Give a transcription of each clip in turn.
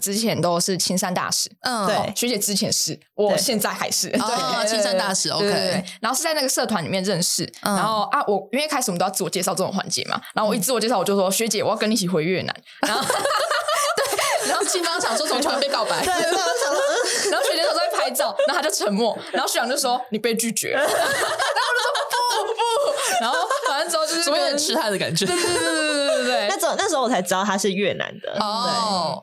之前都是青山大使，嗯，对，学姐之前是，我现在还是，对，青山大使，OK，然后是在那个社团里面认识，然后啊，我因为开始我们都要自我介绍这种环节嘛，然后我一自我介绍我就说学姐，我要跟你一起回越南，然后对，然后青方想说怎么突然被告白，对，然后学姐说在拍照，然后他就沉默，然后学长就说你被拒绝，然后我就说不不，然后反正之后就是有点痴汉的感觉，对对对对对对对，那时候那时候我才知道他是越南的，哦。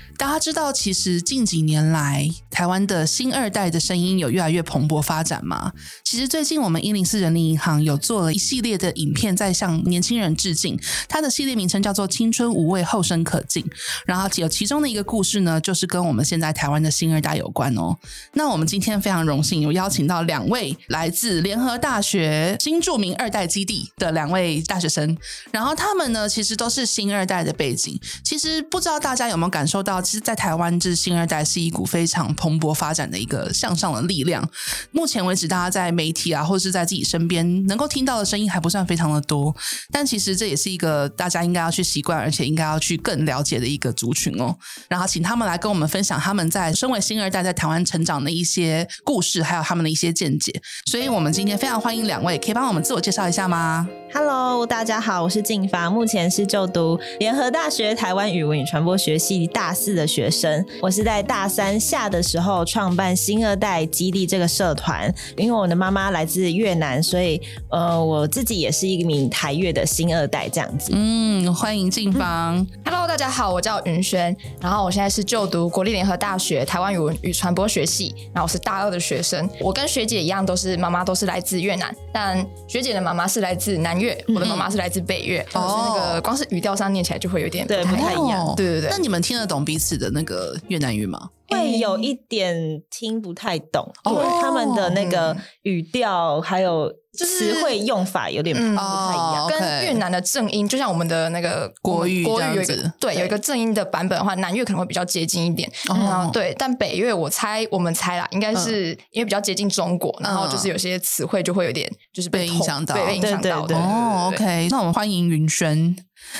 大家知道，其实近几年来，台湾的新二代的声音有越来越蓬勃发展吗？其实最近我们一零四人力银行有做了一系列的影片，在向年轻人致敬。它的系列名称叫做《青春无畏，后生可敬》。然后有其中的一个故事呢，就是跟我们现在台湾的新二代有关哦。那我们今天非常荣幸有邀请到两位来自联合大学新著名二代基地的两位大学生，然后他们呢，其实都是新二代的背景。其实不知道大家有没有感受到？其实，在台湾，这新二代是一股非常蓬勃发展的一个向上的力量。目前为止，大家在媒体啊，或是在自己身边能够听到的声音还不算非常的多。但其实这也是一个大家应该要去习惯，而且应该要去更了解的一个族群哦。然后，请他们来跟我们分享他们在身为新二代在台湾成长的一些故事，还有他们的一些见解。所以，我们今天非常欢迎两位，可以帮我们自我介绍一下吗？Hello，大家好，我是静发，目前是就读联合大学台湾语文与传播学系大四。的学生，我是在大三下的时候创办新二代基地这个社团，因为我的妈妈来自越南，所以呃，我自己也是一名台越的新二代这样子。嗯，欢迎进房。嗯、Hello，大家好，我叫云轩，然后我现在是就读国立联合大学台湾语文与传播学系，然后我是大二的学生。我跟学姐一样，都是妈妈都是来自越南，但学姐的妈妈是来自南越，我的妈妈是来自北越，嗯、就是那个光是语调上念起来就会有点不太，对，不太一样。哦、对对对，那你们听得懂彼此的那个越南语吗？会有一点听不太懂，因为他们的那个语调还有词汇用法有点不太一样，跟越南的正音，就像我们的那个国语国语有一个对有一个正音的版本的话，南越可能会比较接近一点。嗯，对，但北越我猜我们猜啦，应该是因为比较接近中国，然后就是有些词汇就会有点就是被影响到，被影响到。哦，OK，那我们欢迎云轩。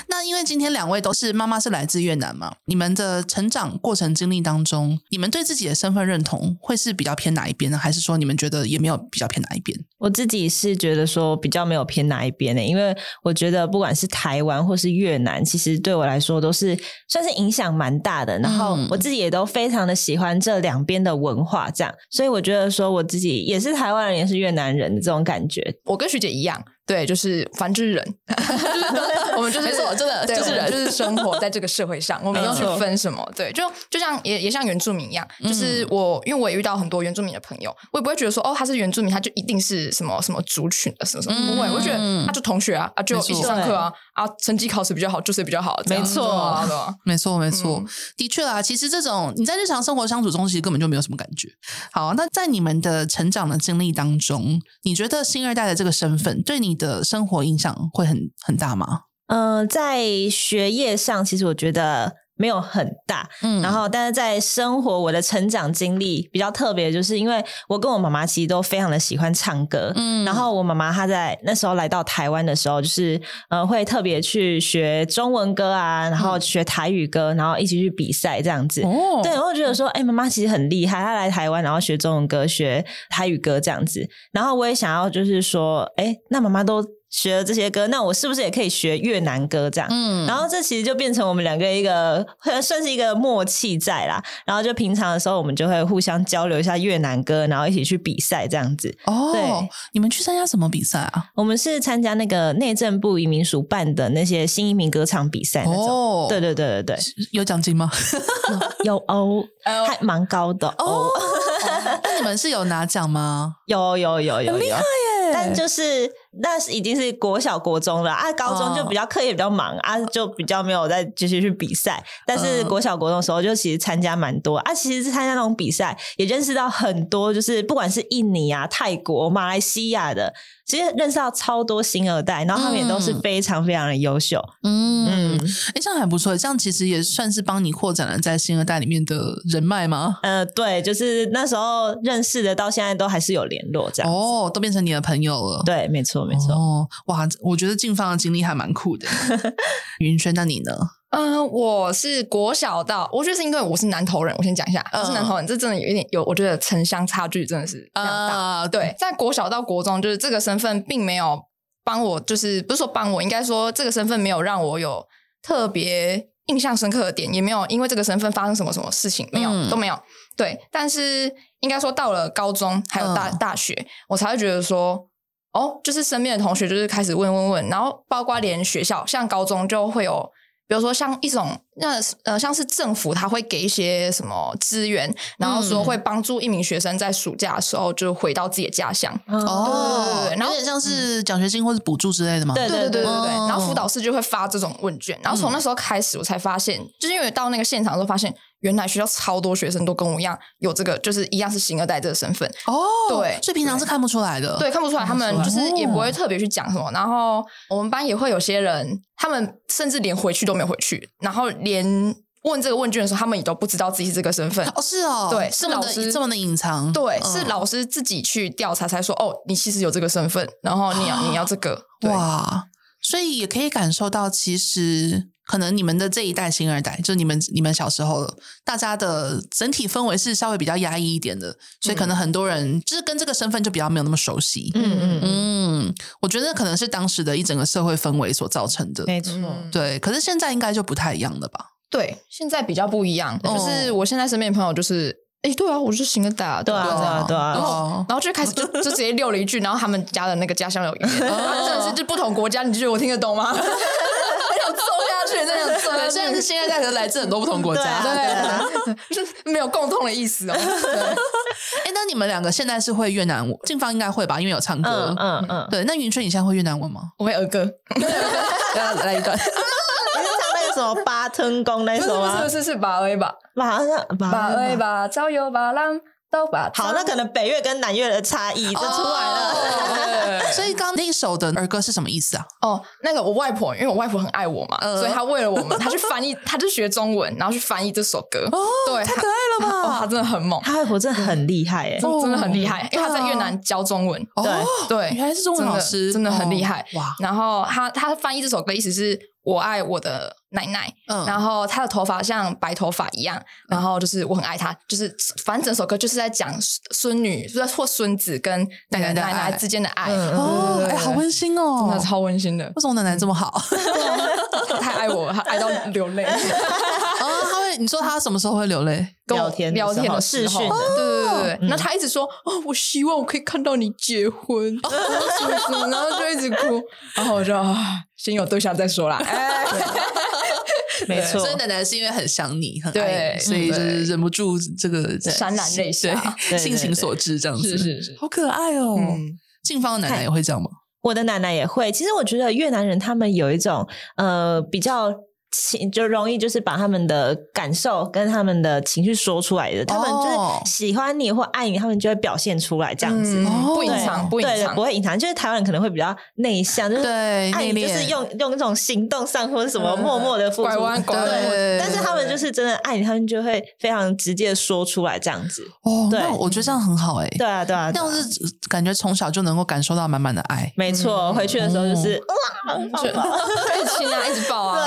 那因为今天两位都是妈妈是来自越南嘛，你们的成长过程经历当中，你们对自己的身份认同会是比较偏哪一边呢？还是说你们觉得也没有比较偏哪一边？我自己是觉得说比较没有偏哪一边的，因为我觉得不管是台湾或是越南，其实对我来说都是算是影响蛮大的。然后我自己也都非常的喜欢这两边的文化，这样，所以我觉得说我自己也是台湾人，也是越南人的这种感觉。我跟徐姐一样。对，就是反之人，我们就是没错，真的就是人，就是生活在这个社会上，我们不用去分什么。对，就就像也也像原住民一样，就是我，因为我也遇到很多原住民的朋友，我也不会觉得说哦，他是原住民，他就一定是什么什么族群的什么什么，不会，我觉得他就同学啊，啊就一起上课啊，啊成绩考试比较好，就是比较好，没错，没错，没错，的确啦。其实这种你在日常生活相处中，其实根本就没有什么感觉。好，那在你们的成长的经历当中，你觉得新二代的这个身份对你的生活影响会很很大吗？嗯、呃，在学业上，其实我觉得没有很大。嗯，然后但是在生活，我的成长经历比较特别，就是因为我跟我妈妈其实都非常的喜欢唱歌。嗯，然后我妈妈她在那时候来到台湾的时候，就是呃会特别去学中文歌啊，然后学台语歌，然后一起去比赛这样子。哦，对，我会觉得说，哎，妈妈其实很厉害，她来台湾然后学中文歌、学台语歌这样子。然后我也想要就是说，哎，那妈妈都。学了这些歌，那我是不是也可以学越南歌这样？嗯，然后这其实就变成我们两个一个 算是一个默契在啦。然后就平常的时候，我们就会互相交流一下越南歌，然后一起去比赛这样子。哦，对，你们去参加什么比赛啊？我们是参加那个内政部移民署办的那些新移民歌唱比赛那种。哦，对对对对对，有奖金吗？有哦，还蛮高的哦。那你们是有拿奖吗？有有有有有，很厉害耶！但就是。那是已经是国小国中了啊，高中就比较课业比较忙、哦、啊，就比较没有再继续去比赛。但是国小国中的时候，就其实参加蛮多啊，其实是参加那种比赛，也认识到很多，就是不管是印尼啊、泰国、马来西亚的。其实认识到超多星二代，然后他们也都是非常非常的优秀。嗯嗯，哎、欸，这样还不错，这样其实也算是帮你扩展了在星二代里面的人脉吗？呃，对，就是那时候认识的，到现在都还是有联络，这样哦，都变成你的朋友了。对，没错，没错。哦，哇，我觉得静芳的经历还蛮酷的。云轩，那你呢？嗯、呃，我是国小到，我觉得是因为我是南投人，我先讲一下，我是南投人，这真的有一点有，我觉得城乡差距真的是非常大。Uh, 对，在国小到国中，就是这个身份并没有帮我，就是不是说帮我，应该说这个身份没有让我有特别印象深刻的点，也没有因为这个身份发生什么什么事情，没有、嗯、都没有。对，但是应该说到了高中还有大、uh. 大学，我才会觉得说，哦，就是身边的同学就是开始问问问，然后包括连学校，像高中就会有。比如说像一种那呃像是政府他会给一些什么资源，然后说会帮助一名学生在暑假的时候就回到自己的家乡哦，对对对，然后有点像是奖学金或是补助之类的吗？对对对对对，然后辅导室就会发这种问卷，然后从那时候开始我才发现，就是因为到那个现场的时候发现。原来学校超多学生都跟我一样有这个，就是一样是星二代这个身份哦。对，所以平常是看不出来的。对，看不出来，他们就是也不会特别去讲什么。然后我们班也会有些人，他们甚至连回去都没有回去，然后连问这个问卷的时候，他们也都不知道自己是这个身份。哦，是哦，对，是老师这么的隐藏。对，是老师自己去调查才说，哦，你其实有这个身份，然后你要你要这个。哇，所以也可以感受到，其实。可能你们的这一代新二代，就你们你们小时候，大家的整体氛围是稍微比较压抑一点的，所以可能很多人就是跟这个身份就比较没有那么熟悉。嗯嗯嗯，我觉得可能是当时的一整个社会氛围所造成的。没错，对。可是现在应该就不太一样了吧？对，现在比较不一样。就是我现在身边的朋友就是，哎，对啊，我是新二代，对啊，对啊，对啊。然后，然后就开始就 就直接溜了一句，然后他们家的那个家乡有语言，真的是就不同国家，你觉得我听得懂吗？对，虽然是星二代，可是来自很多不同国家，对，就 是没有共同的意思哦。哎，那你们两个现在是会越南文？静芳应该会吧，因为有唱歌。嗯嗯。对，那云春，你现在会越南文吗？我会儿歌，来来一段。你是唱那个什么八吞功那首吗？是是是，八 A 吧，八八 A 吧，朝有巴郎。好，那可能北越跟南越的差异就出来了。Oh, 所以刚那一首的儿歌是什么意思啊？哦，oh, 那个我外婆，因为我外婆很爱我嘛，呃、所以她为了我们，她去翻译，她就学中文，然后去翻译这首歌。哦，oh, 对，太可爱了吧！哦，她真的很猛，她外婆真的很厉害哎，真的很厉害，因为她在越南教中文。对对，原来是中文老师，真的很厉害哇！然后她她翻译这首歌，意思是。我爱我的奶奶，嗯，然后她的头发像白头发一样，然后就是我很爱她，就是反正整首歌就是在讲孙女，是或孙子跟奶奶奶奶之间的爱哦，哎，好温馨哦，真的超温馨的。为什么奶奶这么好？她太爱我，她爱到流泪。你说他什么时候会流泪？聊天聊天的视讯的，对对对对。那他一直说，哦，我希望我可以看到你结婚，然后就一直哭，然后我就啊。先有对象再说啦，哎，没错。所以奶奶是因为很想你，很爱你，所以就是忍不住这个潸然泪下，性情所致这样子，是是是，好可爱哦。静芳的奶奶也会这样吗？我的奶奶也会。其实我觉得越南人他们有一种呃比较。情就容易就是把他们的感受跟他们的情绪说出来的，他们就是喜欢你或爱你，他们就会表现出来这样子，不隐藏，不隐藏，不会隐藏。就是台湾人可能会比较内向，就是爱你就是用用那种行动上或者什么默默的付出，拐弯拐弯。但是他们就是真的爱你，他们就会非常直接的说出来这样子。哦，对，我觉得这样很好哎。对啊，对啊，这样是感觉从小就能够感受到满满的爱。没错，回去的时候就是哇，一直亲啊，一直抱啊，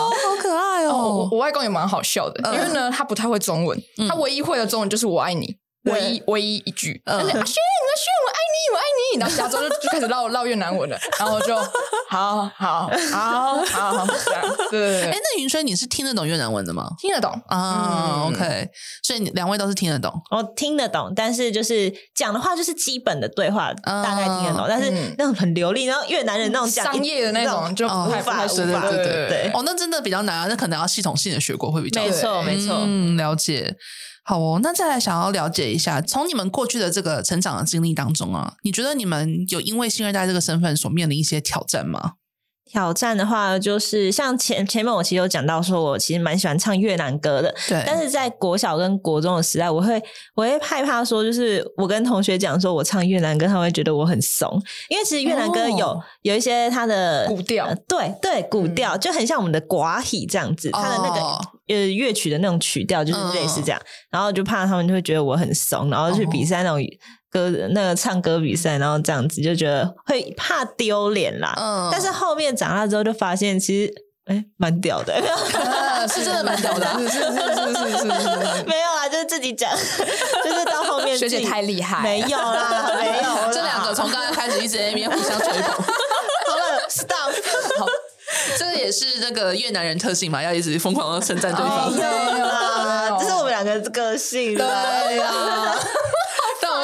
哦。可爱哦，我我外公也蛮好笑的，因为呢，他不太会中文，他唯一会的中文就是“我爱你”，唯一唯一一句。阿轩，阿轩，我爱你，我爱你。然后下周就就开始唠唠越南文了，然后就好好 好好这样。对对对。哎，那云轩，你是听得懂越南文的吗？听得懂啊。OK，所以两位都是听得懂。我听得懂，但是就是讲的话就是基本的对话，大概听得懂，但是那种很流利，然后越南人那种商业的那种就无法对对对对对。哦，那真的比较难啊，那可能要系统性的学过会比较。没错没错。嗯，了解。好哦，那再来想要了解一下，从你们过去的这个成长的经历当中啊，你觉得你们有因为新二代这个身份所面临一些挑战吗？挑战的话，就是像前前面我其实有讲到，说我其实蛮喜欢唱越南歌的。对。但是在国小跟国中的时代，我会我会害怕说，就是我跟同学讲说我唱越南歌，他们会觉得我很怂，因为其实越南歌有、哦、有一些它的古调、呃，对对，古调、嗯、就很像我们的寡喜这样子，它的那个、哦、呃乐曲的那种曲调就是类似这样，嗯、然后就怕他们就会觉得我很怂，然后去比赛那种。哦歌那个唱歌比赛，然后这样子就觉得会怕丢脸啦。嗯，但是后面长大之后就发现，其实哎，蛮屌的，是真的蛮屌的，是是是是是是，没有啊，就是自己讲，就是到后面学姐太厉害，没有啦，没有，这两个从刚刚开始一直在那边互相吹捧。好了，stop，好，这个也是那个越南人特性嘛，要一直疯狂的称赞对方。没有啦，这是我们两个个性，对呀。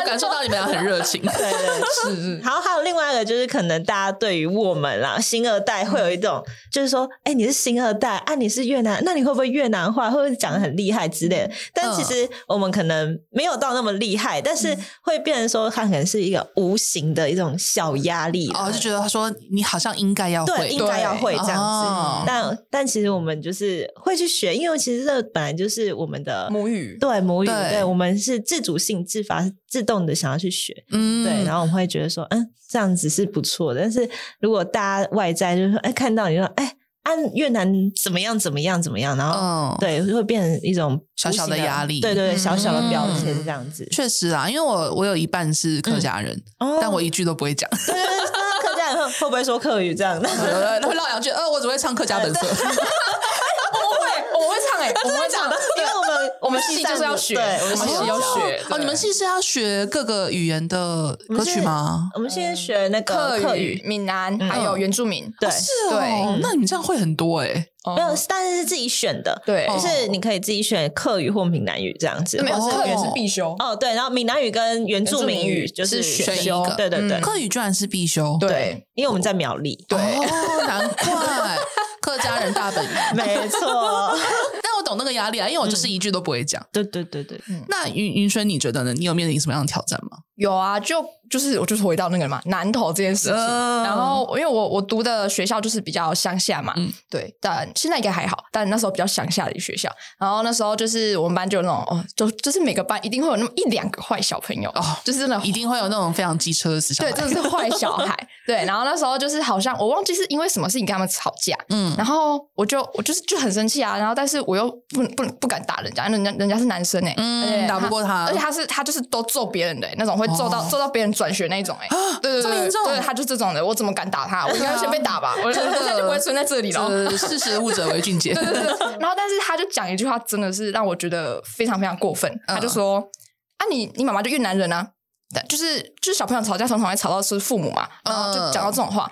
感受到你们俩很热情，对对是是。然后还有另外一个，就是可能大家对于我们啦，新二代会有一种，嗯、就是说，哎、欸，你是新二代啊，你是越南，那你会不会越南话？会不会讲的很厉害之类的？但其实我们可能没有到那么厉害，但是会变成说，它可能是一个无形的一种小压力哦，就觉得他说你好像应该要会，对，应该要会这样子。哦、但但其实我们就是会去学，因为其实这本来就是我们的母语，对母语，对，对我们是自主性自发自动。的想要去学，嗯，对，然后我们会觉得说，嗯，这样子是不错的。但是如果大家外在就是说，哎，看到你说，哎，按越南怎么样怎么样怎么样，然后，哦、对，会变成一种小小的压力，对对对，小小的标签这样子。确实啊，因为我我有一半是客家人，嗯、但我一句都不会讲。对对对，客家人会会不会说客语这样 的？会绕两句，呃，我只会唱客家本色。我会唱哎、欸，我会唱的，因为我们 我们系就是要学，我们系要学。哦，你们系是要学各个语言的歌曲吗？我们现在学那个客语、闽南，还有原住民。对，是哦。那你们这样会很多哎。没有，但是是自己选的。对，就是你可以自己选客语或闽南语这样子。没有，客语是必修。哦，对，然后闽南语跟原住民语就是选修。对对对，客语居然是必修。对，因为我们在苗栗。对，难怪。客家人大本营，没错。懂那个压力啊，因为我就是一句都不会讲。对对对对。那云云轩，你觉得呢？你有面临什么样的挑战吗？有啊，就就是我就是回到那个嘛，南投这件事情。然后因为我我读的学校就是比较乡下嘛，对，但现在应该还好。但那时候比较乡下的学校，然后那时候就是我们班就有那种哦，就就是每个班一定会有那么一两个坏小朋友哦，就是真的一定会有那种非常机车的死小孩，对，真的是坏小孩。对，然后那时候就是好像我忘记是因为什么事情跟他们吵架，嗯，然后我就我就是就很生气啊，然后但是我又不不不敢打人家，人家人家是男生哎，嗯，打不过他，而且他是他就是都揍别人的那种会。揍到揍到别人转学那一种哎，对对对，对他就这种的，我怎么敢打他？我应该先被打吧，我现在就不会存在这里了。识时务者为俊杰。对对对，然后但是他就讲一句话，真的是让我觉得非常非常过分。他就说：“啊，你你妈妈就越南人啊，就是就是小朋友吵架常常会吵到是父母嘛，然后就讲到这种话。”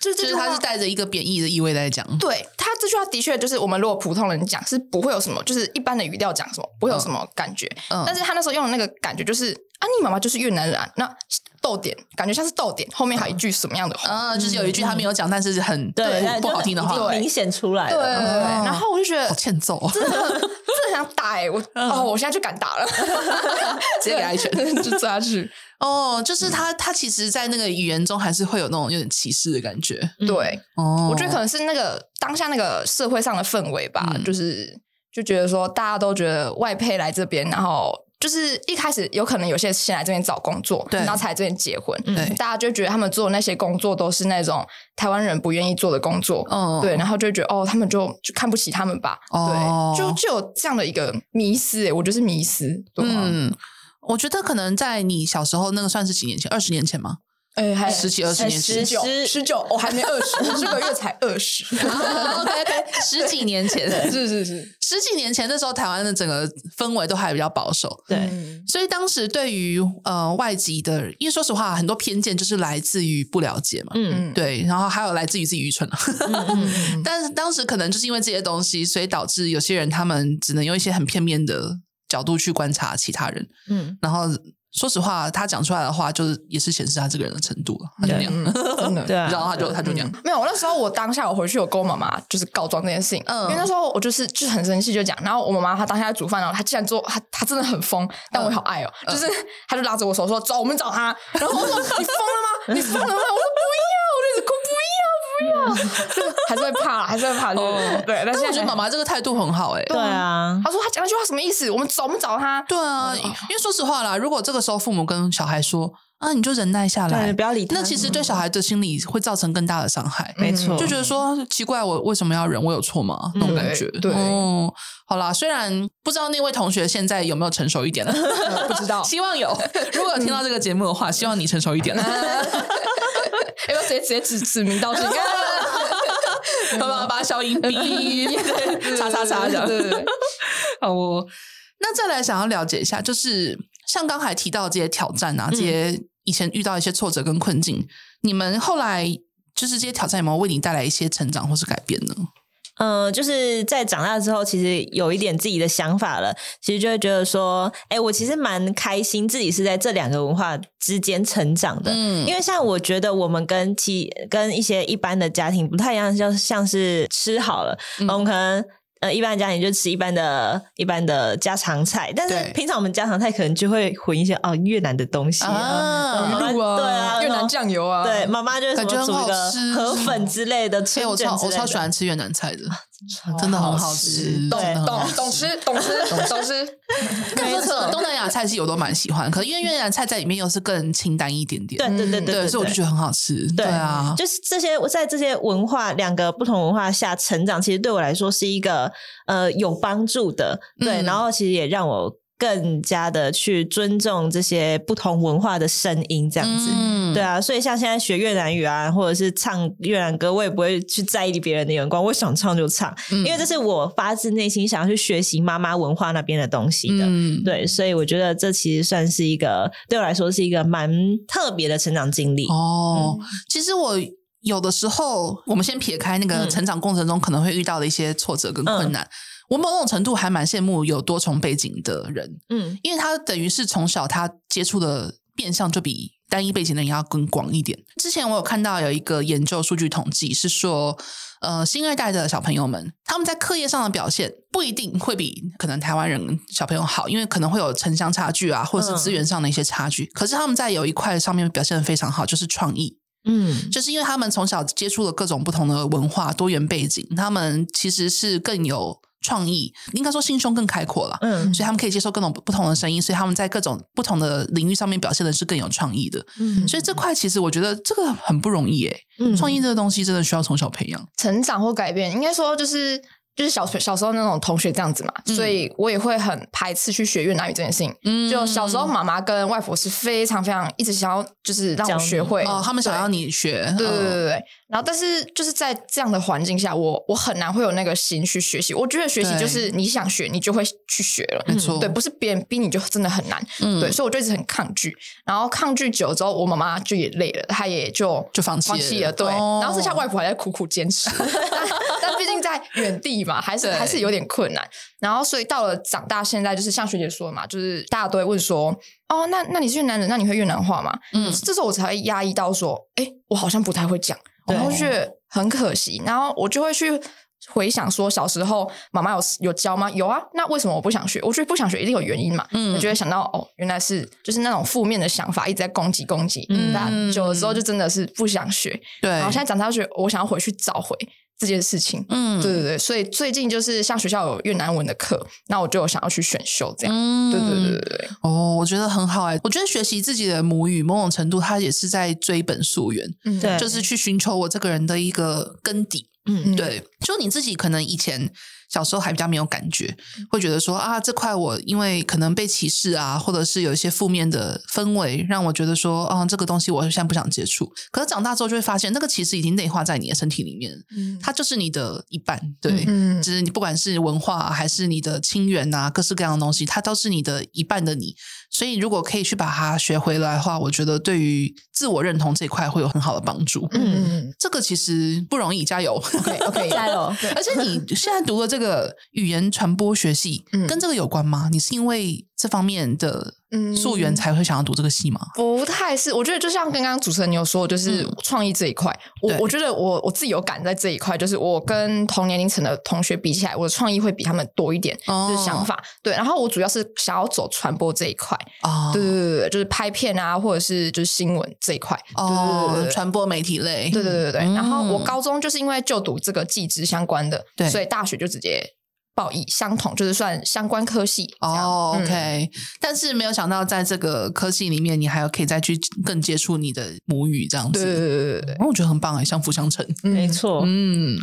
就就是他是带着一个贬义的意味在讲，对他这句话的确就是我们如果普通人讲是不会有什么，就是一般的语调讲什么不会有什么感觉，嗯，但是他那时候用的那个感觉就是啊，你妈妈就是越南人，啊那逗点感觉像是逗点，后面还有一句什么样的话，嗯，就是有一句他没有讲，但是很对不好听的话，明显出来，对对对，然后我就觉得好欠揍，真的真的想打哎，我 哦，我现在就敢打了，直接给他一拳就抓去。哦，就是他，他其实，在那个语言中，还是会有那种有点歧视的感觉。对，哦，我觉得可能是那个当下那个社会上的氛围吧，嗯、就是就觉得说，大家都觉得外配来这边，然后就是一开始有可能有些先来这边找工作，对，然后才来这边结婚，对，大家就觉得他们做的那些工作都是那种台湾人不愿意做的工作，哦，对，然后就觉得哦，他们就就看不起他们吧，哦、对，就就有这样的一个迷思，哎，我觉得是迷思，对吗？嗯。我觉得可能在你小时候，那个算是几年前，二十年前吗？哎，还十几二十年前，十九十九，我还没二十，我这个月才二十。OK OK，十几年前，是是是，十几年前那时候，台湾的整个氛围都还比较保守。对，所以当时对于呃外籍的，因为说实话，很多偏见就是来自于不了解嘛。嗯，对，然后还有来自于自己愚蠢了。但是当时可能就是因为这些东西，所以导致有些人他们只能用一些很片面的。角度去观察其他人，嗯，然后说实话，他讲出来的话，就是也是显示他这个人的程度了。他就那样，真的，对啊，然后他就他就那样。没有，我那时候我当下我回去有跟我妈妈就是告状这件事情，嗯，因为那时候我就是就是很生气就讲，然后我妈妈她当下在煮饭，然后她竟然做，她她真的很疯，但我好爱哦，就是她就拉着我手说走，我们找他，然后我说你疯了吗？你疯了吗？我说不要，还是会怕，还是会怕，对对。但是我觉得妈妈这个态度很好，哎，对啊，她说她讲那句话什么意思？我们找，我们找她，对啊，因为说实话啦，如果这个时候父母跟小孩说。啊，你就忍耐下来，不要理他。那其实对小孩的心理会造成更大的伤害，没错。就觉得说奇怪，我为什么要忍？我有错吗？那种感觉。对，哦，好啦，虽然不知道那位同学现在有没有成熟一点了，不知道，希望有。如果有听到这个节目的话，希望你成熟一点了。要不要直接直接指指名道姓？好吧，把小英逼，叉叉叉这样。对对对。好，我那再来想要了解一下，就是像刚才提到这些挑战啊，这些。以前遇到一些挫折跟困境，你们后来就是这些挑战有没有为你带来一些成长或是改变呢？嗯、呃，就是在长大之后，其实有一点自己的想法了。其实就会觉得说，哎、欸，我其实蛮开心自己是在这两个文化之间成长的。嗯，因为像我觉得我们跟其跟一些一般的家庭不太一样，就像是吃好了，嗯、我们可能。呃，一般的家庭就吃一般的、一般的家常菜，但是平常我们家常菜可能就会混一些哦越南的东西啊，鱼露啊，对啊，越南酱油啊，对，妈妈就是什么煮一个河粉之类的，所以我超我超喜欢吃越南菜的。真的很好吃，懂懂懂吃懂吃懂吃。没错，东南亚菜系我都蛮喜欢，可是因为越南菜在里面又是更清淡一点点。对对对对，所以我就觉得很好吃。对啊，就是这些我在这些文化两个不同文化下成长，其实对我来说是一个呃有帮助的。对，然后其实也让我。更加的去尊重这些不同文化的声音，这样子，嗯、对啊，所以像现在学越南语啊，或者是唱越南歌，我也不会去在意别人的眼光，我想唱就唱，嗯、因为这是我发自内心想要去学习妈妈文化那边的东西的，嗯、对，所以我觉得这其实算是一个对我来说是一个蛮特别的成长经历。哦。嗯、其实我有的时候，我们先撇开那个成长过程中可能会遇到的一些挫折跟困难。嗯我某种程度还蛮羡慕有多重背景的人，嗯，因为他等于是从小他接触的面向就比单一背景的人要更广一点。之前我有看到有一个研究数据统计是说，呃，新二代的小朋友们他们在课业上的表现不一定会比可能台湾人小朋友好，因为可能会有城乡差距啊，或者是资源上的一些差距。嗯，可是他们在有一块上面表现的非常好，就是创意，嗯，就是因为他们从小接触了各种不同的文化、多元背景，他们其实是更有。创意应该说心胸更开阔了，嗯，所以他们可以接受各种不同的声音，所以他们在各种不同的领域上面表现的是更有创意的，嗯，所以这块其实我觉得这个很不容易诶，嗯，创意这个东西真的需要从小培养，成长或改变，应该说就是。就是小小时候那种同学这样子嘛，嗯、所以我也会很排斥去学越南语这件事情。嗯，就小时候妈妈跟外婆是非常非常一直想要，就是让我学会哦，他们想要你学。对对对对对。然后，但是就是在这样的环境下，我我很难会有那个心去学习。我觉得学习就是你想学，你就会去学了。没错，对，不是别人逼你就真的很难。嗯，对，所以我就一直很抗拒。然后抗拒久了之后，我妈妈就也累了，她也就就放弃了。放弃了。对，然后剩下外婆还在苦苦坚持。但毕竟在远地嘛，还是对还是有点困难。然后，所以到了长大，现在就是像学姐说的嘛，就是大家都会问说：“哦，那那你是越南人，那你会越南话吗？”嗯，这时候我才会压抑到说：“哎，我好像不太会讲。对”然后觉得很可惜。然后我就会去回想说，小时候妈妈有有教吗？有啊。那为什么我不想学？我觉得不想学一定有原因嘛。嗯，我就会想到哦，原来是就是那种负面的想法一直在攻击攻击。嗯，那久了之后就真的是不想学。对，然后现在长大学，我想要回去找回。这件事情，嗯，对对对，所以最近就是像学校有越南文的课，那我就想要去选修这样，嗯，对对对对对。哦，我觉得很好哎，我觉得学习自己的母语，某种程度它也是在追本溯源，嗯，对，就是去寻求我这个人的一个根底，嗯，对，就你自己可能以前。小时候还比较没有感觉，会觉得说啊，这块我因为可能被歧视啊，或者是有一些负面的氛围，让我觉得说啊，这个东西我现在不想接触。可是长大之后就会发现，那个其实已经内化在你的身体里面，嗯，它就是你的一半，对，嗯，就是你不管是文化还是你的亲缘啊，各式各样的东西，它都是你的一半的你。所以如果可以去把它学回来的话，我觉得对于自我认同这一块会有很好的帮助。嗯嗯，这个其实不容易，加油，OK，OK，加油。而且你 现在读的这个。语言传播学系，跟这个有关吗？嗯、你是因为这方面的溯源才会想要读这个系吗？不太是，我觉得就像刚刚主持人你有说，就是创意这一块，我我觉得我我自己有感在这一块，就是我跟同年龄层的同学比起来，我的创意会比他们多一点，就是想法。对，然后我主要是想要走传播这一块，哦，对对对对，就是拍片啊，或者是就是新闻这一块，哦，传播媒体类，对对对对。然后我高中就是因为就读这个技职相关的，对，所以大学就直接。报以相同，就是算相关科系哦。Oh, OK，嗯，但是没有想到，在这个科系里面，你还有可以再去更接触你的母语这样子。对对对对，我觉得很棒哎，相辅相成。没错，嗯。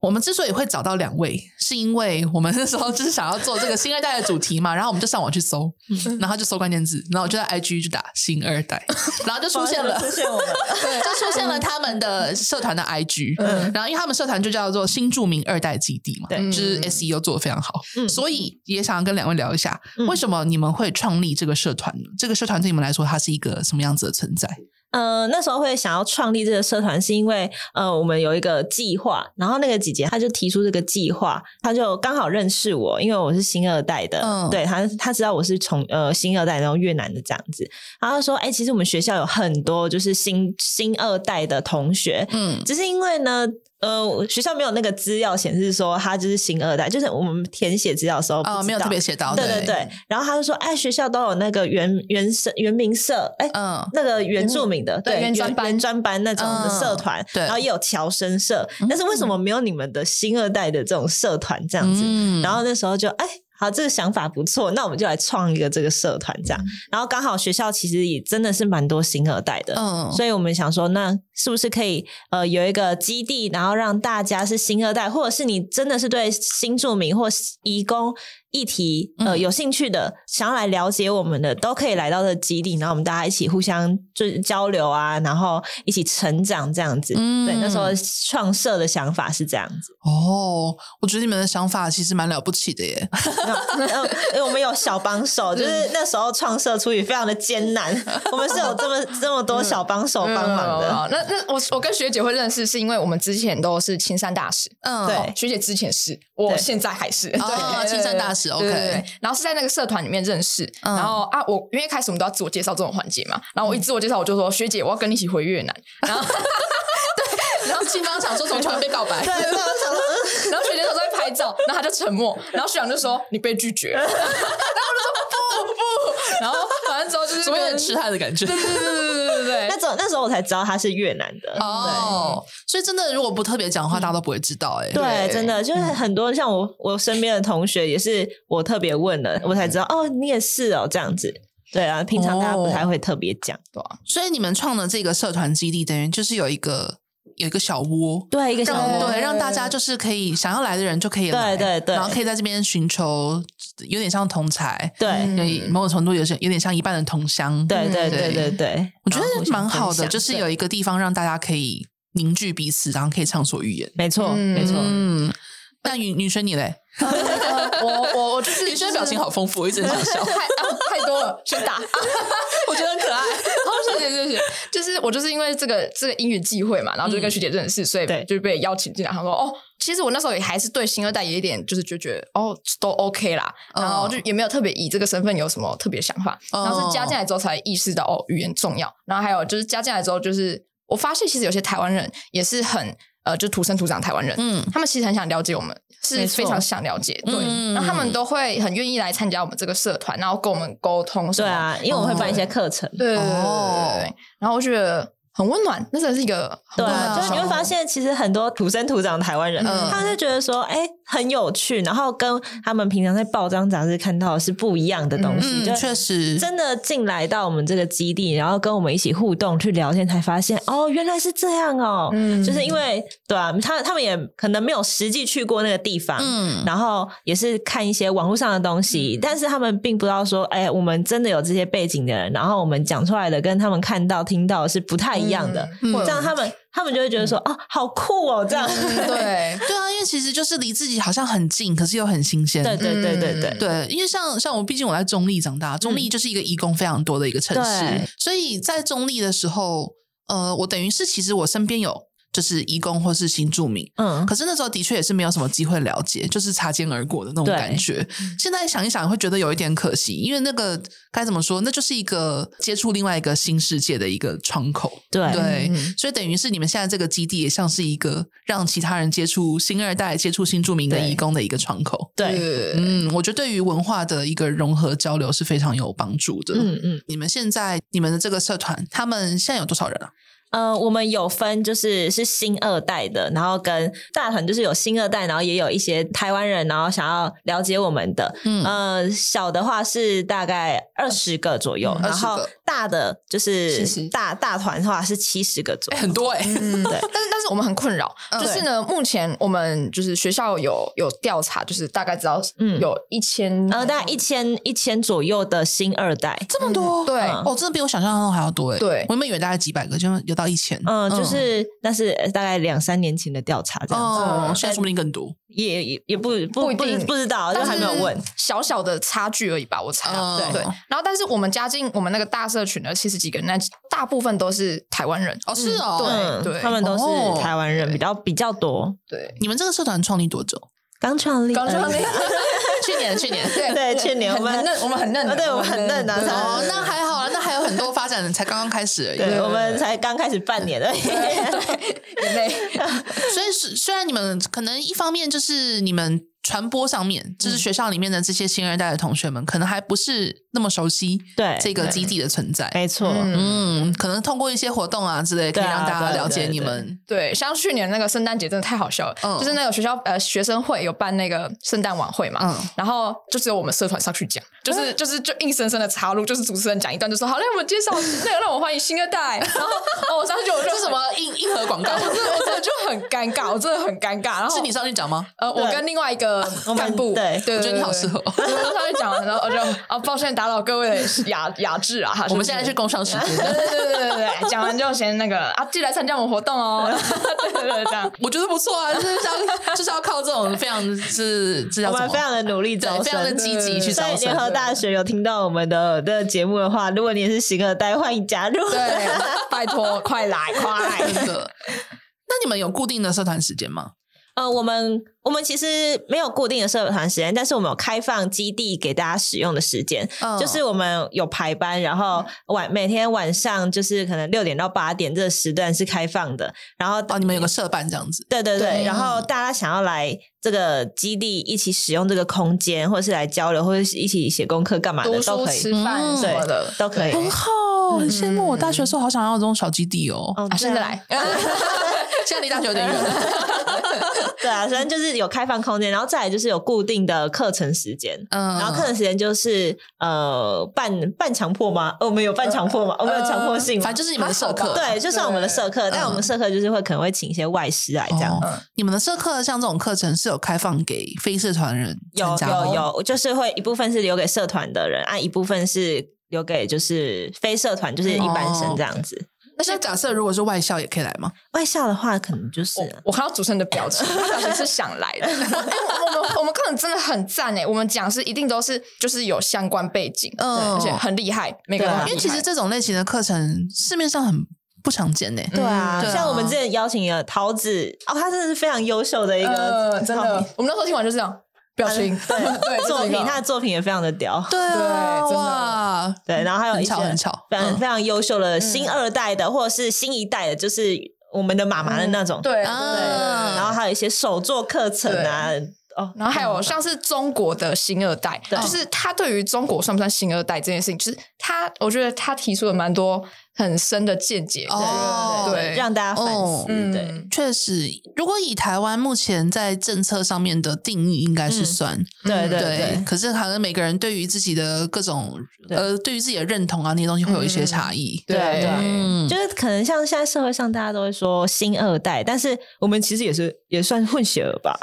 我们之所以会找到两位，是因为我们那时候就是想要做这个新二代的主题嘛，然后我们就上网去搜，然后就搜关键字，然后我就在 IG 就打新二代，然后就出现了，出现我们，对，就出现了他们的社团的 IG，嗯，然后因为他们社团就叫做新著名二代基地嘛，对，就是 SEO 做的非常好，嗯，所以也想要跟两位聊一下，为什么你们会创立这个社团呢？这个社团对你们来说，它是一个什么样子的存在？呃，那时候会想要创立这个社团，是因为呃，我们有一个计划，然后那个姐姐她就提出这个计划，她就刚好认识我，因为我是新二代的，嗯，对，她她知道我是从呃新二代，然后越南的这样子，然后她说，哎，其实我们学校有很多就是新新二代的同学，嗯，只是因为呢。呃，学校没有那个资料显示说他就是新二代，就是我们填写资料的时候哦，没有特别写到，对对对。然后他就说，哎，学校都有那个原原社原民社，哎，嗯，那个原住民的，对，原专班原专班那种的社团，对，然后也有侨生社，但是为什么没有你们的新二代的这种社团这样子？然后那时候就哎。好，这个想法不错，那我们就来创一个这个社团，这样。嗯、然后刚好学校其实也真的是蛮多新二代的，嗯，所以我们想说，那是不是可以呃有一个基地，然后让大家是新二代，或者是你真的是对新住民或移工。议题呃有兴趣的，想要来了解我们的，都可以来到这基地，然后我们大家一起互相就是交流啊，然后一起成长这样子。嗯，对，那时候创社的想法是这样子。哦，我觉得你们的想法其实蛮了不起的耶。因为我们有小帮手，就是那时候创社出于非常的艰难，我们是有这么这么多小帮手帮忙的。那那我我跟学姐会认识，是因为我们之前都是青山大使。嗯，对，学姐之前是，我现在还是对青山大使。OK，对对对，然后是在那个社团里面认识，嗯、然后啊，我因为一开始我们都要自我介绍这种环节嘛，然后我一自我介绍我就说、嗯、学姐，我要跟你一起回越南，然后 对，然后青方想说怎么突然被告白，对，然后想说，然后学姐说在拍照，然后他就沉默，然后学长就说你被拒绝了，然后我就说不不，然后反正之后就是有点痴汉的感觉，对对对对那时候我才知道他是越南的哦，所以真的如果不特别讲的话，大家都不会知道哎。对，真的就是很多像我我身边的同学也是我特别问了，我才知道哦，你也是哦这样子。对啊，平常大家不太会特别讲，对吧？所以你们创的这个社团基地，等于就是有一个有一个小窝，对，一个小窝，对，让大家就是可以想要来的人就可以来，对对对，然后可以在这边寻求。有点像同才，对，某种程度有些有点像一半的同乡，对对对。对对，我觉得蛮好的，就是有一个地方让大家可以凝聚彼此，然后可以畅所欲言，没错没错。嗯，那女女生你嘞？我我我就是女生表情好丰富，我一直很想笑，太太多了，先打，我觉得很可爱。好，谢谢谢谢，就是我就是因为这个这个英语忌会嘛，然后就跟学姐认识，所以就被邀请进来。他说哦。其实我那时候也还是对新二代有一点就是就觉得哦都 OK 啦，然后就也没有特别以这个身份有什么特别想法，然后是加进来之后才意识到哦语言重要，然后还有就是加进来之后就是我发现其实有些台湾人也是很呃就土生土长台湾人，嗯，他们其实很想了解我们，是非常想了解，对，然后他们都会很愿意来参加我们这个社团，然后跟我们沟通，对啊，因为我们会办一些课程，对对对对，然后我觉得。很温暖，那真的是一个对，就是你会发现，其实很多土生土长的台湾人，嗯、他们就觉得说，哎、欸，很有趣，然后跟他们平常在报章杂志看到的是不一样的东西，嗯、就确实。真的进来到我们这个基地，然后跟我们一起互动去聊天，才发现哦，原来是这样哦，嗯，就是因为对啊，他他们也可能没有实际去过那个地方，嗯，然后也是看一些网络上的东西，嗯、但是他们并不知道说，哎、欸，我们真的有这些背景的人，然后我们讲出来的跟他们看到听到的是不太一样的，嗯、这样他们他们就会觉得说，哦，好酷哦，这样，对。对啊，因为其实就是离自己好像很近，可是又很新鲜，对对对对对。对，因为像像我，毕竟我在中立长大，中立就是一个义工非常多的一个城市，所以在中立的时候，呃，我等于是其实我身边有就是移工或是新住民。嗯，可是那时候的确也是没有什么机会了解，就是擦肩而过的那种感觉。现在想一想，会觉得有一点可惜，因为那个该怎么说，那就是一个接触另外一个新世界的一个窗口。对对，嗯、所以等于是你们现在这个基地也像是一个让其他人接触新二代、接触新住民的移工的一个窗口。对，嗯，我觉得对于文化的一个融合交流是非常有帮助的。嗯嗯，你们现在你们的这个社团，他们现在有多少人啊？呃，我们有分，就是是新二代的，然后跟大团就是有新二代，然后也有一些台湾人，然后想要了解我们的。嗯，呃，小的话是大概二十个左右，嗯、然后大的就是大大团的话是七十个左右，很多哎、欸。嗯，对。但是但是我们很困扰，就是呢，目前我们就是学校有有调查，就是大概知道有一千、嗯，呃，大概一千一千左右的新二代，这么多？嗯、对，哦，真的比我想象中还要多哎。对，我原本以为大概几百个，就有。到一千，嗯，就是那是大概两三年前的调查这样子，哦，现在说不定更多，也也也不不不一定。不知道，就还没有问，小小的差距而已吧，我猜，对。对。然后，但是我们加进我们那个大社群的七十几个人，那大部分都是台湾人，哦，是哦，对，他们都是台湾人，比较比较多。对，你们这个社团创立多久？刚创立，刚创立，去年，去年，对对，去年我们很嫩，我们很嫩，对，我们很嫩的，哦，那还好。很多发展，才刚刚开始而已。对，我们才刚开始半年而已。所以，虽然你们可能一方面就是你们。传播上面，就是学校里面的这些新二代的同学们，可能还不是那么熟悉对这个基地的存在。没错，嗯，可能通过一些活动啊之类，可以让大家了解你们。对，像去年那个圣诞节真的太好笑了，就是那个学校呃学生会有办那个圣诞晚会嘛，嗯，然后就只有我们社团上去讲，就是就是就硬生生的插入，就是主持人讲一段，就说好嘞，我们介绍那个让我欢迎新二代，然后哦我上去就我说 什么硬硬核广告，我真的我真的就很尴尬，我真的很尴尬。然后是你上去讲吗？呃，我跟另外一个。干部对对，我觉得你好适合。他就讲完，然后我就啊，抱歉打扰各位的雅雅致啊。我们现在去工商时间。对对对对对，讲完就先那个啊，记得来参加我们活动哦。对对对，这样我觉得不错啊，就是要就是要靠这种非常是，我们非常的努力，非常的积极去招生。联合大学有听到我们的的节目的话，如果你也是新二代，欢迎加入。对，拜托，快来快。真的。那你们有固定的社团时间吗？呃，我们我们其实没有固定的社团时间，但是我们有开放基地给大家使用的时间，哦、就是我们有排班，然后晚每天晚上就是可能六点到八点这个时段是开放的，然后哦，你们有个社办这样子，对对对，对然后大家想要来这个基地一起使用这个空间，或者是来交流，或者是一起写功课干嘛的都可以，吃饭什么的都可以，很好，很羡慕。我大学的时候好想要这种小基地哦，啊，现在来。现在离大学有点远，对啊，反正就是有开放空间，然后再来就是有固定的课程时间，嗯，然后课程时间就是呃半半强迫吗？我们有半强迫吗？我们有强迫性，反正就是你们的社课，对，就算我们的社课，但我们社课就是会可能会请一些外师来这样。你们的社课像这种课程是有开放给非社团人？有有有，就是会一部分是留给社团的人，按一部分是留给就是非社团，就是一般生这样子。那现在假设如果是外校也可以来吗？外校的话，可能就是我看到主持人的表情，表情是想来的。我们我们课程真的很赞诶，我们讲师一定都是就是有相关背景，嗯，而且很厉害，每个人。因为其实这种类型的课程市面上很不常见诶。对啊，像我们之前邀请了桃子哦，他真的是非常优秀的一个，真的。我们那时候听完就是这样。表情。对 对，作品他的作品也非常的屌，对哇，对，然后还有一些很巧非常非常优秀的新二代的，或者是新一代的，就是我们的妈妈的那种，对对，然后还有一些手作课程啊，哦，然后还有像是中国的新二代，就是他对于中国算不算新二代这件事情，就是他，我觉得他提出了蛮多。很深的见解，对对，对让大家反思。对，确实，如果以台湾目前在政策上面的定义，应该是算对对对。可是，可能每个人对于自己的各种呃，对于自己的认同啊，那些东西会有一些差异。对对，就是可能像现在社会上大家都会说新二代，但是我们其实也是也算混血儿吧？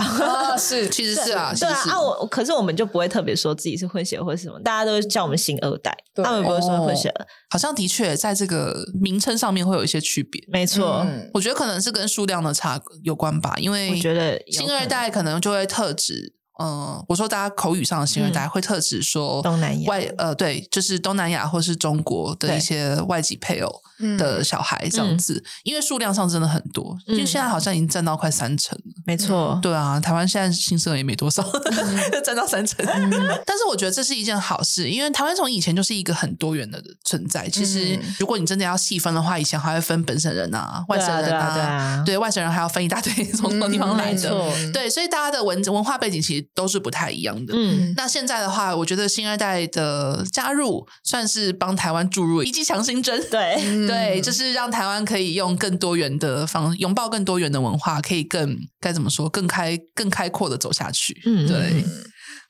是，其实是啊，对啊。啊，我可是我们就不会特别说自己是混血或者什么，大家都叫我们新二代，他们不会说混血儿。好像的确在这个。呃，名称上面会有一些区别，没错，嗯，我觉得可能是跟数量的差有关吧，因为我觉得新二代可能就会特指嗯，我说大家口语上的新二代、嗯、会特指说东南亚。外呃对，就是东南亚或是中国的一些外籍配偶的小孩这样子，嗯、因为数量上真的很多，因为现在好像已经占到快三成了，没错，对啊，台湾现在新生儿也没多少，占到三成，但是我觉得这是一件好事，因为台湾从以前就是一个很多元的存在。其实如果你真的要细分的话，以前还会分本省人啊、外省人啊，对，啊对，啊对外省人还要分一大堆 从什么地方来的，嗯、对，所以大家的文文化背景其实。都是不太一样的。嗯，那现在的话，我觉得新二代的加入算是帮台湾注入一剂强心针。对，嗯、对，就是让台湾可以用更多元的方拥抱更多元的文化，可以更该怎么说，更开更开阔的走下去。嗯，对。嗯、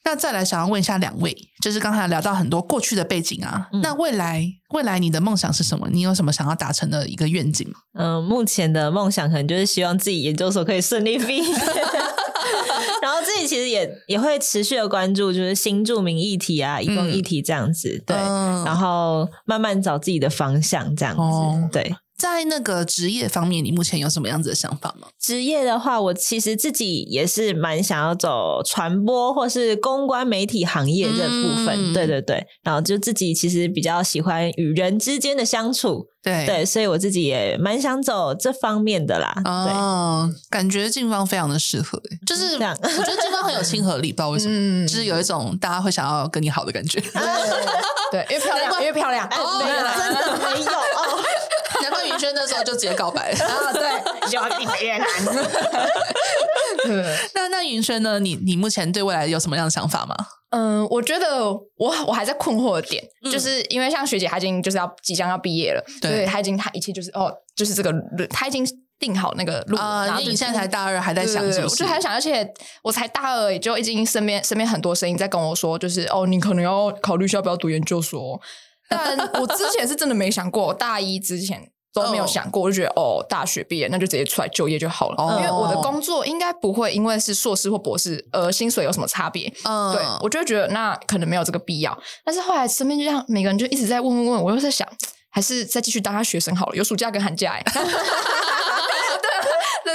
那再来想要问一下两位，就是刚才聊到很多过去的背景啊，嗯、那未来未来你的梦想是什么？你有什么想要达成的一个愿景吗？嗯、呃，目前的梦想可能就是希望自己研究所可以顺利毕业。其实也也会持续的关注，就是新著名议题啊、移工议题这样子，嗯、对，嗯、然后慢慢找自己的方向这样子，哦、对。在那个职业方面，你目前有什么样子的想法吗？职业的话，我其实自己也是蛮想要走传播或是公关媒体行业这部分，嗯、对对对。然后就自己其实比较喜欢与人之间的相处，对对，所以我自己也蛮想走这方面的啦。哦，对感觉静芳非常的适合，就是。我觉得静芳很有亲和力，不知道为什么，嗯、就是有一种大家会想要跟你好的感觉。对，对，因为漂亮，因为漂亮。哦，没有，真的没有哦。那时候就直接告白了啊！对，希望你越南。那那云轩呢？你你目前对未来有什么样的想法吗？嗯，我觉得我我还在困惑的点，嗯、就是因为像学姐她已经就是要即将要毕业了，对，她已经她一切就是哦，就是这个她已经定好那个路啊。然后你现在才大二，还在想是不是？我就还想，而且我才大二，也就已经身边身边很多声音在跟我说，就是哦，你可能要考虑一下要不要读研究所。但我之前是真的没想过，大一之前都没有想过，我就觉得哦，大学毕业那就直接出来就业就好了，哦、因为我的工作应该不会因为是硕士或博士，呃，薪水有什么差别。嗯，对，我就会觉得那可能没有这个必要。但是后来身边就像每个人就一直在问问问，我又在想，还是再继续当他学生好了，有暑假跟寒假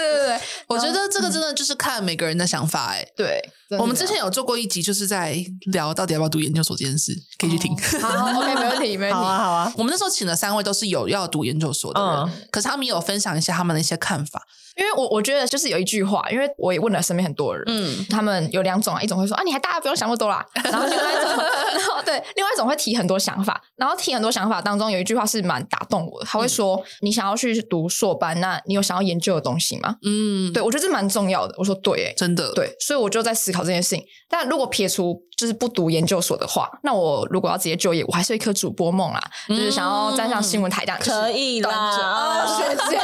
对对对，我觉得这个真的就是看每个人的想法哎。对，我们之前有做过一集，就是在聊到底要不要读研究所这件事，可以去听。好，OK，没问题，没问题。好啊，好啊。我们那时候请了三位都是有要读研究所的人，可是他们也有分享一下他们的一些看法。因为我我觉得就是有一句话，因为我也问了身边很多人，嗯，他们有两种啊，一种会说啊，你还大家，不用想那么多啦。然后另外一种，然后对，另外一种会提很多想法，然后提很多想法当中有一句话是蛮打动我的，他会说，嗯、你想要去读硕班，那你有想要研究的东西吗？嗯，对，我觉得这蛮重要的。我说对，哎，真的对，所以我就在思考这件事情。但如果撇除就是不读研究所的话，那我如果要直接就业，我还是一颗主播梦啦，嗯、就是想要站上新闻台这样，可以啦，哦、学姐，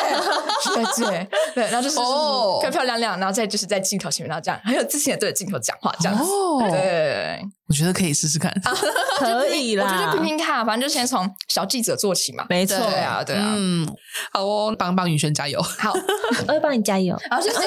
学姐，对，然后就是漂漂亮亮，然后再就是在镜头前面，然后这样很有自信的对着镜头讲话，这样子，哦、对，我觉得可以试试看，可以啦，我觉得拼拼看，反正就先从小记者做起嘛，没错，对啊，对啊，嗯，好哦，帮帮宇轩加油，好，我会帮你加油，好，谢谢。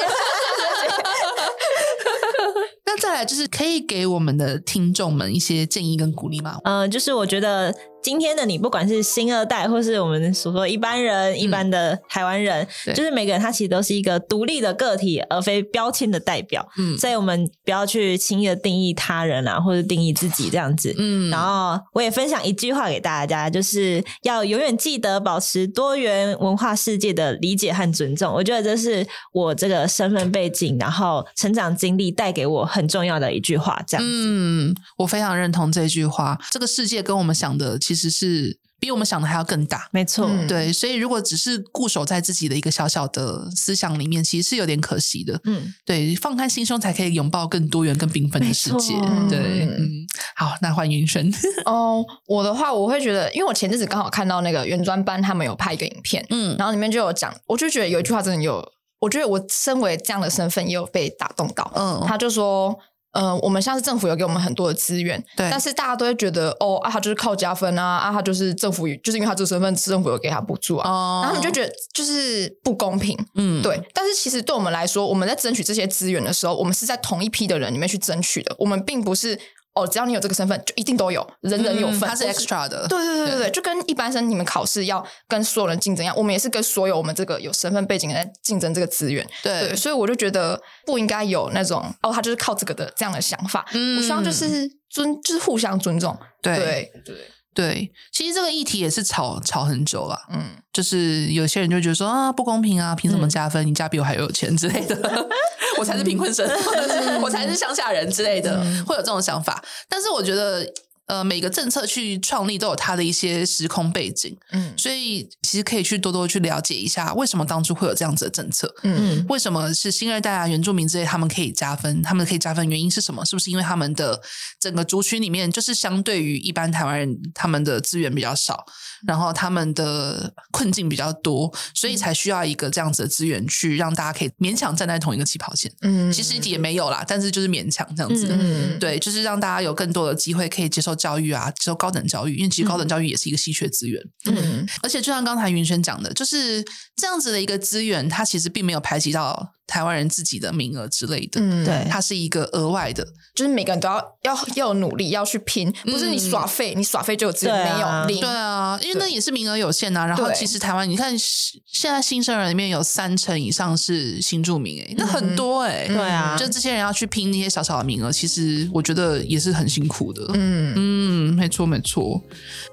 那再来就是可以给我们的听众们一些建议跟鼓励吗？嗯、呃，就是我觉得。今天的你，不管是新二代，或是我们所说一般人、一般的台湾人，嗯、就是每个人他其实都是一个独立的个体，而非标签的代表。嗯，所以我们不要去轻易的定义他人啊，或者定义自己这样子。嗯，然后我也分享一句话给大家，就是要永远记得保持多元文化世界的理解和尊重。我觉得这是我这个身份背景，然后成长经历带给我很重要的一句话。这样子，嗯，我非常认同这句话。这个世界跟我们想的。其实是比我们想的还要更大，没错，嗯、对，所以如果只是固守在自己的一个小小的思想里面，其实是有点可惜的。嗯，对，放开心胸才可以拥抱更多元、更缤纷的世界。对，嗯，好，那换云轩。哦，我的话，我会觉得，因为我前阵子刚好看到那个原专班他们有拍一个影片，嗯，然后里面就有讲，我就觉得有一句话真的有，我觉得我身为这样的身份也有被打动到。嗯，他就说。呃，我们像是政府有给我们很多的资源，对，但是大家都会觉得，哦，啊，他就是靠加分啊，啊，他就是政府，就是因为他这个身份，政府有给他补助啊，哦、然后他们就觉得就是不公平，嗯，对。但是其实对我们来说，我们在争取这些资源的时候，我们是在同一批的人里面去争取的，我们并不是哦，只要你有这个身份，就一定都有，人人有份，它是 extra 的。对对对对对，就跟一般生你们考试要跟所有人竞争一样，我们也是跟所有我们这个有身份背景的人竞争这个资源。对，所以我就觉得不应该有那种哦，他就是靠这个的这样的想法。嗯，我希望就是尊，就是互相尊重。对对对。对，其实这个议题也是吵吵很久了。嗯，就是有些人就觉得说啊，不公平啊，凭什么加分？嗯、你家比我还有钱之类的，我才是贫困生，我才是乡下人之类的，嗯、会有这种想法。但是我觉得。呃，每个政策去创立都有它的一些时空背景，嗯，所以其实可以去多多去了解一下，为什么当初会有这样子的政策，嗯，为什么是新二代啊、原住民之类他们可以加分，他们可以加分原因是什么？是不是因为他们的整个族群里面就是相对于一般台湾人，他们的资源比较少，然后他们的困境比较多，所以才需要一个这样子的资源去让大家可以勉强站在同一个起跑线，嗯，其实也没有啦，但是就是勉强这样子，嗯，对，就是让大家有更多的机会可以接受。教育啊，只有高等教育，因为其实高等教育也是一个稀缺资源。嗯，而且就像刚才云轩讲的，就是这样子的一个资源，它其实并没有排挤到。台湾人自己的名额之类的，嗯，对，它是一个额外的，就是每个人都要要要有努力，要去拼，不是你耍废，嗯、你耍废就只有没有零，对啊，因为那也是名额有限呐、啊。然后其实台湾，你看现在新生儿里面有三成以上是新住民、欸，哎，那很多哎、欸，对啊，就这些人要去拼那些小小的名额，其实我觉得也是很辛苦的。嗯。嗯，没错没错。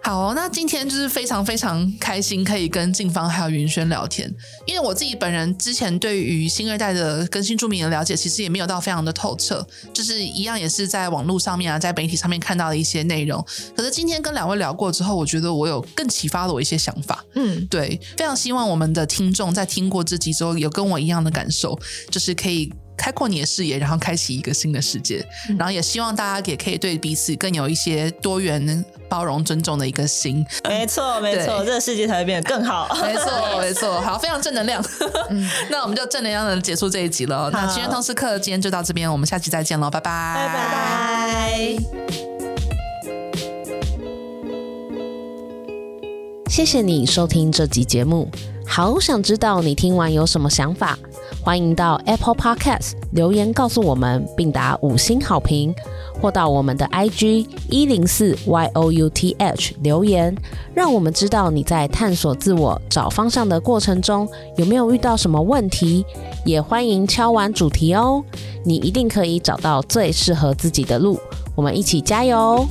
好，那今天就是非常非常开心，可以跟静芳还有云轩聊天，因为我自己本人之前对于新二代。的跟新住民的了解其实也没有到非常的透彻，就是一样也是在网络上面啊，在媒体上面看到的一些内容。可是今天跟两位聊过之后，我觉得我有更启发了我一些想法。嗯，对，非常希望我们的听众在听过这集之后，有跟我一样的感受，就是可以。开阔你的视野，然后开启一个新的世界，嗯、然后也希望大家也可以对彼此更有一些多元、包容、尊重的一个心。没错，没错，这个世界才会变得更好。没错，没错，好，非常正能量。嗯、那我们就正能量的结束这一集了。那今天通识课今天就到这边，我们下期再见喽，拜拜，拜拜。谢谢你收听这集节目，好想知道你听完有什么想法。欢迎到 Apple Podcast 留言告诉我们，并打五星好评，或到我们的 IG 一零四 YOUTH 留言，让我们知道你在探索自我、找方向的过程中有没有遇到什么问题。也欢迎敲完主题哦，你一定可以找到最适合自己的路。我们一起加油！